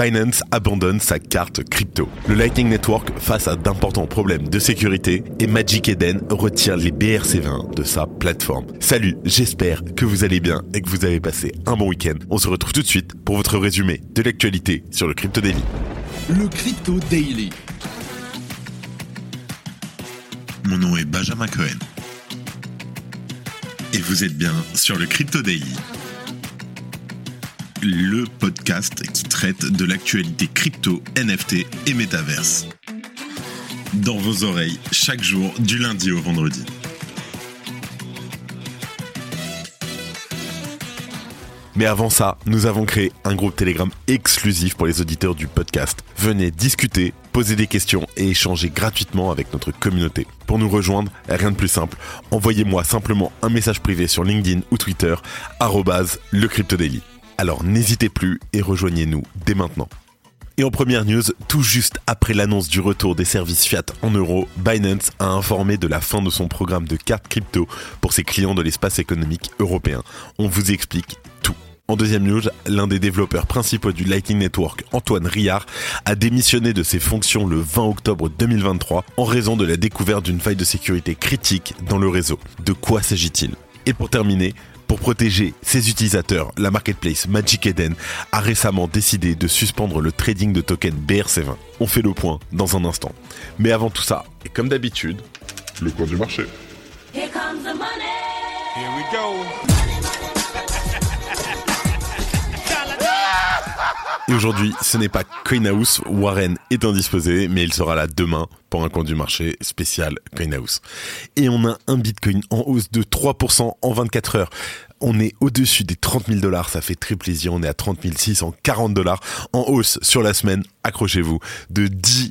Binance abandonne sa carte crypto. Le Lightning Network face à d'importants problèmes de sécurité et Magic Eden retire les BRC20 de sa plateforme. Salut, j'espère que vous allez bien et que vous avez passé un bon week-end. On se retrouve tout de suite pour votre résumé de l'actualité sur le Crypto Daily. Le Crypto Daily. Mon nom est Benjamin Cohen. Et vous êtes bien sur le Crypto Daily le podcast qui traite de l'actualité crypto, NFT et métaverse. Dans vos oreilles, chaque jour, du lundi au vendredi. Mais avant ça, nous avons créé un groupe Telegram exclusif pour les auditeurs du podcast. Venez discuter, poser des questions et échanger gratuitement avec notre communauté. Pour nous rejoindre, rien de plus simple. Envoyez-moi simplement un message privé sur LinkedIn ou Twitter, le CryptoDaily. Alors n'hésitez plus et rejoignez-nous dès maintenant. Et en première news, tout juste après l'annonce du retour des services Fiat en euros, Binance a informé de la fin de son programme de cartes crypto pour ses clients de l'espace économique européen. On vous explique tout. En deuxième news, l'un des développeurs principaux du Lightning Network, Antoine Riard, a démissionné de ses fonctions le 20 octobre 2023 en raison de la découverte d'une faille de sécurité critique dans le réseau. De quoi s'agit-il? Et pour terminer, pour protéger ses utilisateurs, la marketplace Magic Eden a récemment décidé de suspendre le trading de tokens BRC20. On fait le point dans un instant. Mais avant tout ça, et comme d'habitude, le cours du marché. Here comes the money. Here we go. Et aujourd'hui, ce n'est pas CoinHouse, Warren est indisposé, mais il sera là demain pour un coin du marché spécial CoinHouse. Et on a un Bitcoin en hausse de 3% en 24 heures. On est au-dessus des 30 000 dollars, ça fait très plaisir. On est à 30 640 dollars en hausse sur la semaine, accrochez-vous, de 10%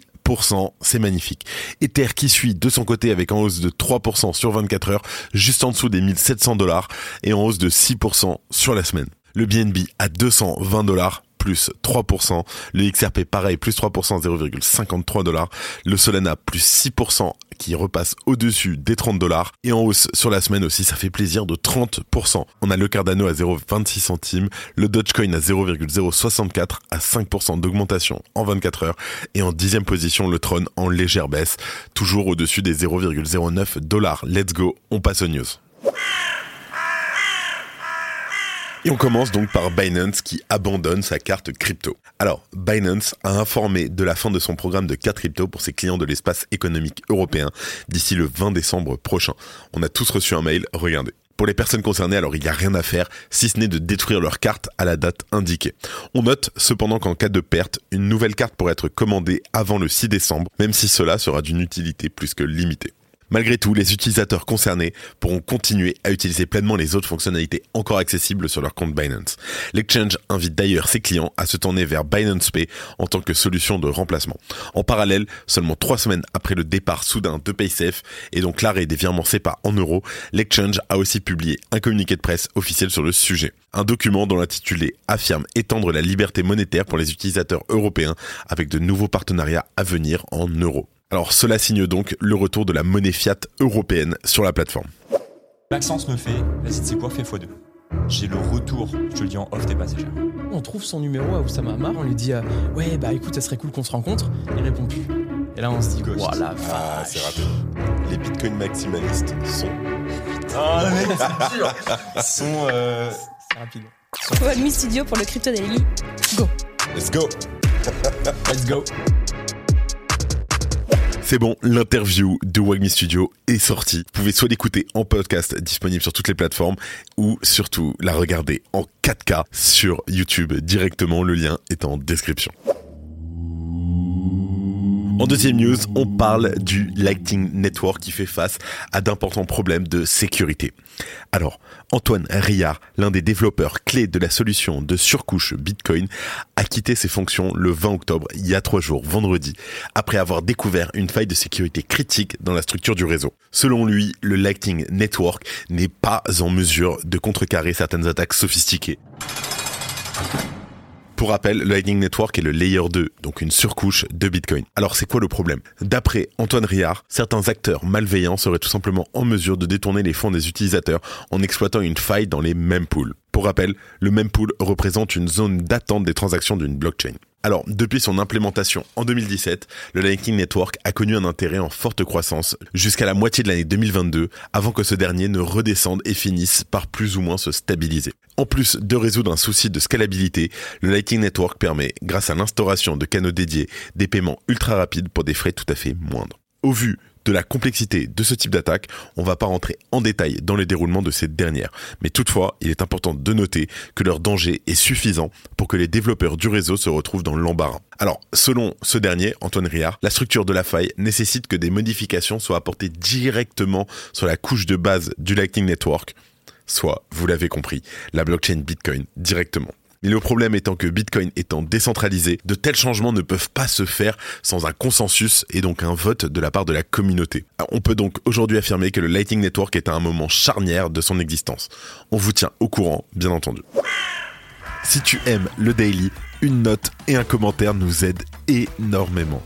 c'est magnifique. Ether qui suit de son côté avec en hausse de 3% sur 24 heures, juste en dessous des 1700 dollars et en hausse de 6% sur la semaine. Le BNB à 220 dollars, plus 3%. Le XRP pareil, plus 3%, 0,53 dollars. Le Solana plus 6% qui repasse au-dessus des 30 dollars. Et en hausse sur la semaine aussi, ça fait plaisir de 30%. On a le Cardano à 0,26 centimes, le Dogecoin à 0,064 à 5% d'augmentation en 24 heures. Et en dixième position, le Tron en légère baisse, toujours au-dessus des 0,09 dollars. Let's go, on passe aux news. On commence donc par Binance qui abandonne sa carte crypto. Alors, Binance a informé de la fin de son programme de carte crypto pour ses clients de l'espace économique européen d'ici le 20 décembre prochain. On a tous reçu un mail, regardez. Pour les personnes concernées, alors il n'y a rien à faire, si ce n'est de détruire leur carte à la date indiquée. On note cependant qu'en cas de perte, une nouvelle carte pourrait être commandée avant le 6 décembre, même si cela sera d'une utilité plus que limitée. Malgré tout, les utilisateurs concernés pourront continuer à utiliser pleinement les autres fonctionnalités encore accessibles sur leur compte Binance. L'exchange invite d'ailleurs ses clients à se tourner vers Binance Pay en tant que solution de remplacement. En parallèle, seulement trois semaines après le départ soudain de PaySafe et donc l'arrêt des virements SEPA en euros, l'exchange a aussi publié un communiqué de presse officiel sur le sujet. Un document dont l'intitulé affirme étendre la liberté monétaire pour les utilisateurs européens avec de nouveaux partenariats à venir en euros. Alors cela signe donc le retour de la monnaie fiat européenne sur la plateforme. Maxence me fait, vas-y c'est quoi, fais x2. J'ai le retour, je te le dis en off, t'es passé cher. On trouve son numéro à Oussama Amar, on lui dit euh, ouais bah écoute ça serait cool qu'on se rencontre, il répond plus. Et là on se dit voilà, ah, c'est rapide. Les bitcoins maximalistes sont Ah mec, c'est dur. sont euh... c'est rapide. Wagmi Studio pour le Crypto Daily. Go. Let's go. Let's go. C'est bon, l'interview de Wagmi Studio est sortie. Vous pouvez soit l'écouter en podcast disponible sur toutes les plateformes ou surtout la regarder en 4K sur YouTube directement. Le lien est en description. En deuxième news, on parle du Lightning Network qui fait face à d'importants problèmes de sécurité. Alors, Antoine Riard, l'un des développeurs clés de la solution de surcouche Bitcoin, a quitté ses fonctions le 20 octobre, il y a trois jours, vendredi, après avoir découvert une faille de sécurité critique dans la structure du réseau. Selon lui, le Lightning Network n'est pas en mesure de contrecarrer certaines attaques sophistiquées. Pour rappel, le Lightning Network est le layer 2, donc une surcouche de Bitcoin. Alors c'est quoi le problème? D'après Antoine Riard, certains acteurs malveillants seraient tout simplement en mesure de détourner les fonds des utilisateurs en exploitant une faille dans les mêmes pools. Pour rappel, le mempool représente une zone d'attente des transactions d'une blockchain. Alors, depuis son implémentation en 2017, le Lightning Network a connu un intérêt en forte croissance jusqu'à la moitié de l'année 2022, avant que ce dernier ne redescende et finisse par plus ou moins se stabiliser. En plus de résoudre un souci de scalabilité, le Lightning Network permet, grâce à l'instauration de canaux dédiés, des paiements ultra rapides pour des frais tout à fait moindres. Au vu de la complexité de ce type d'attaque, on va pas rentrer en détail dans le déroulement de cette dernière. Mais toutefois, il est important de noter que leur danger est suffisant pour que les développeurs du réseau se retrouvent dans l'embarras. Alors, selon ce dernier, Antoine Riard, la structure de la faille nécessite que des modifications soient apportées directement sur la couche de base du Lightning Network, soit, vous l'avez compris, la blockchain Bitcoin directement. Mais le problème étant que Bitcoin étant décentralisé, de tels changements ne peuvent pas se faire sans un consensus et donc un vote de la part de la communauté. On peut donc aujourd'hui affirmer que le Lightning Network est à un moment charnière de son existence. On vous tient au courant, bien entendu. Si tu aimes le daily, une note et un commentaire nous aident énormément.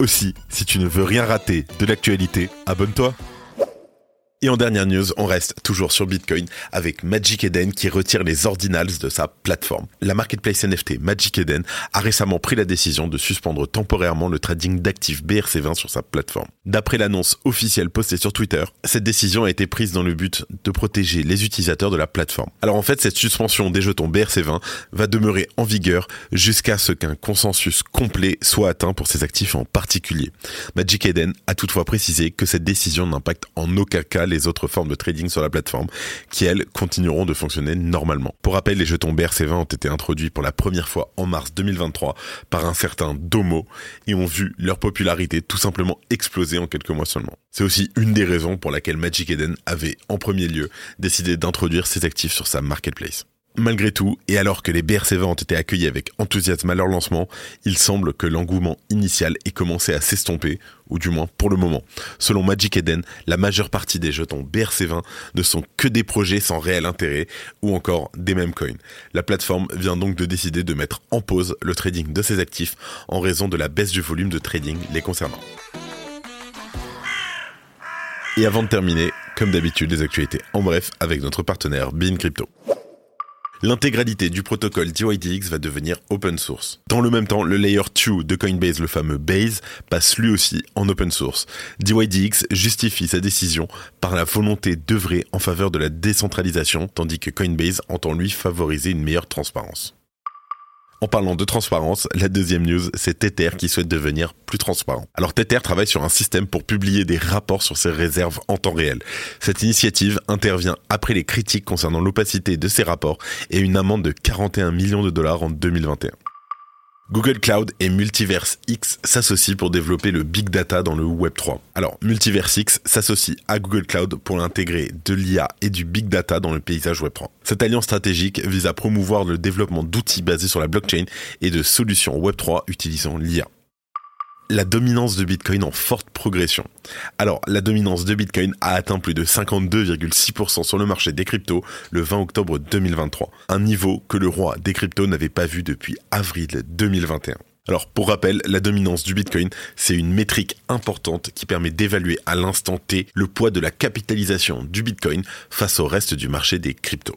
Aussi, si tu ne veux rien rater de l'actualité, abonne-toi. Et en dernière news, on reste toujours sur Bitcoin avec Magic Eden qui retire les ordinals de sa plateforme. La marketplace NFT Magic Eden a récemment pris la décision de suspendre temporairement le trading d'actifs BRC20 sur sa plateforme. D'après l'annonce officielle postée sur Twitter, cette décision a été prise dans le but de protéger les utilisateurs de la plateforme. Alors en fait, cette suspension des jetons BRC20 va demeurer en vigueur jusqu'à ce qu'un consensus complet soit atteint pour ces actifs en particulier. Magic Eden a toutefois précisé que cette décision n'impacte en aucun cas les autres formes de trading sur la plateforme, qui elles continueront de fonctionner normalement. Pour rappel, les jetons BRC20 ont été introduits pour la première fois en mars 2023 par un certain Domo et ont vu leur popularité tout simplement exploser en quelques mois seulement. C'est aussi une des raisons pour laquelle Magic Eden avait en premier lieu décidé d'introduire ses actifs sur sa marketplace. Malgré tout, et alors que les BRC20 ont été accueillis avec enthousiasme à leur lancement, il semble que l'engouement initial ait commencé à s'estomper, ou du moins pour le moment. Selon Magic Eden, la majeure partie des jetons BRC20 ne sont que des projets sans réel intérêt, ou encore des mêmes coins. La plateforme vient donc de décider de mettre en pause le trading de ses actifs en raison de la baisse du volume de trading les concernant. Et avant de terminer, comme d'habitude, les actualités en bref avec notre partenaire Bean Crypto l'intégralité du protocole DYDX va devenir open source. Dans le même temps, le layer 2 de Coinbase, le fameux Base, passe lui aussi en open source. DYDX justifie sa décision par la volonté d'œuvrer en faveur de la décentralisation, tandis que Coinbase entend lui favoriser une meilleure transparence. En parlant de transparence, la deuxième news, c'est Tether qui souhaite devenir plus transparent. Alors Tether travaille sur un système pour publier des rapports sur ses réserves en temps réel. Cette initiative intervient après les critiques concernant l'opacité de ces rapports et une amende de 41 millions de dollars en 2021. Google Cloud et Multiverse X s'associent pour développer le big data dans le Web 3. Alors, Multiverse X s'associe à Google Cloud pour l'intégrer de l'IA et du big data dans le paysage Web 3. Cette alliance stratégique vise à promouvoir le développement d'outils basés sur la blockchain et de solutions Web 3 utilisant l'IA la dominance de Bitcoin en forte progression. Alors, la dominance de Bitcoin a atteint plus de 52,6% sur le marché des cryptos le 20 octobre 2023, un niveau que le roi des cryptos n'avait pas vu depuis avril 2021. Alors, pour rappel, la dominance du Bitcoin, c'est une métrique importante qui permet d'évaluer à l'instant T le poids de la capitalisation du Bitcoin face au reste du marché des cryptos.